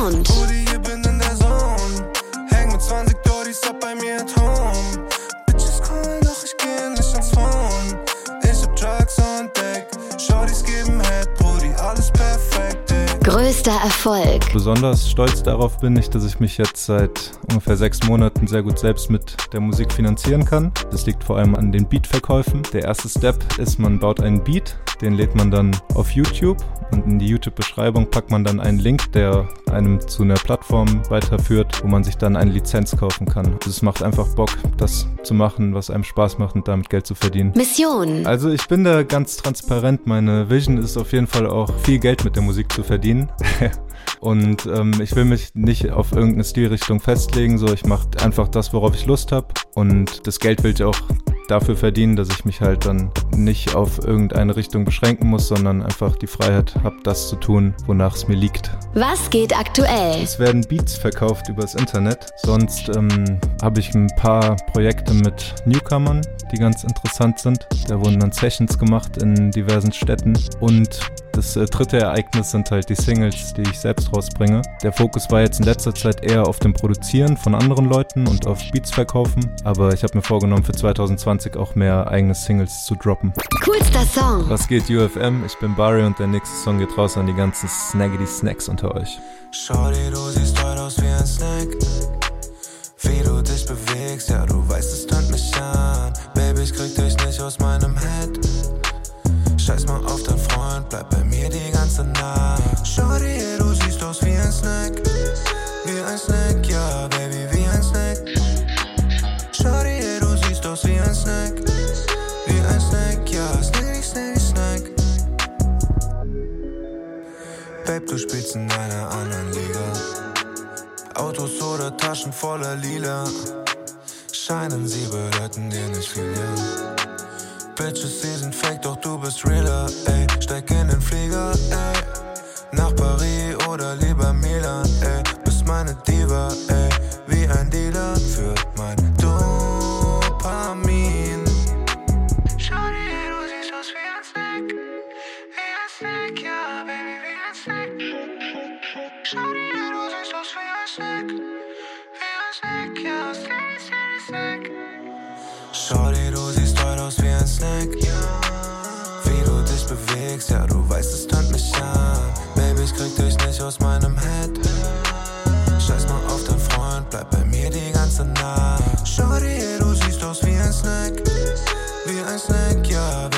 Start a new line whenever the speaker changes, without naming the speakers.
Sound.
Brudi, hier bin in der Zone. Häng mit 20 Dodis ab bei mir at home. Bitches callen, doch ich geh nicht ans Phone. Ich hab Drugs on deck. Shorties geben Head, Brudi, alles perfekt, ey.
Größter Erfolg.
Besonders stolz darauf bin ich, dass ich mich jetzt seit ungefähr sechs Monaten sehr gut selbst mit der Musik finanzieren kann. Das liegt vor allem an den Beatverkäufen. Der erste Step ist, man baut einen Beat, den lädt man dann auf YouTube und in die YouTube-Beschreibung packt man dann einen Link, der einem zu einer Plattform weiterführt, wo man sich dann eine Lizenz kaufen kann. Es macht einfach Bock, das zu machen, was einem Spaß macht und damit Geld zu verdienen.
Mission.
Also ich bin da ganz transparent. Meine Vision ist auf jeden Fall auch viel Geld mit der Musik zu verdienen. Und ähm, ich will mich nicht auf irgendeine Stilrichtung festlegen. So, ich mache einfach das, worauf ich Lust habe. Und das Geld will ich auch dafür verdienen, dass ich mich halt dann nicht auf irgendeine Richtung beschränken muss, sondern einfach die Freiheit habe, das zu tun, wonach es mir liegt.
Was geht aktuell?
Es werden Beats verkauft übers Internet. Sonst ähm, habe ich ein paar Projekte mit Newcomern, die ganz interessant sind. Da wurden dann Sessions gemacht in diversen Städten. Und das äh, dritte Ereignis sind halt die Singles, die ich selbst rausbringe. Der Fokus war jetzt in letzter Zeit eher auf dem Produzieren von anderen Leuten und auf Beats verkaufen. Aber ich habe mir vorgenommen, für 2020 auch mehr eigene Singles zu droppen.
Coolster Song.
Was geht UFM? Ich bin Barry und der nächste Song geht raus an die ganzen Snaggedy Snacks unter euch.
Shorty, du siehst heute aus wie ein Snack. Wie du dich bewegst, ja, du weißt, es tönt mich an. Baby, ich krieg dich nicht aus meinem Head. Scheiß mal auf deinen Freund, bleib bei mir die ganze Nacht. Shorty, du siehst aus wie ein Snack. Wie ein Snack, ja, Baby, wie ein Snack. Shorty, du siehst aus wie ein Snack. Babe, du spielst in einer anderen Liga. Autos oder Taschen voller Lila. Scheinen sie bedeuten dir nicht viel, ja. Bitches, sie sind fake, doch du bist realer, ey. Steig in den Flieger, ey. Nach Paris oder lieber Milan, ey. Bist meine Diva, ey. Shorty, du siehst heute aus wie ein Snack. Wie du dich bewegst, ja, du weißt, es tönt mich. Baby, ich krieg dich nicht aus meinem Head. Scheiß mal auf deinen Freund, bleib bei mir die ganze Nacht. Shorty, du siehst aus wie ein Snack. Wie ein Snack, ja.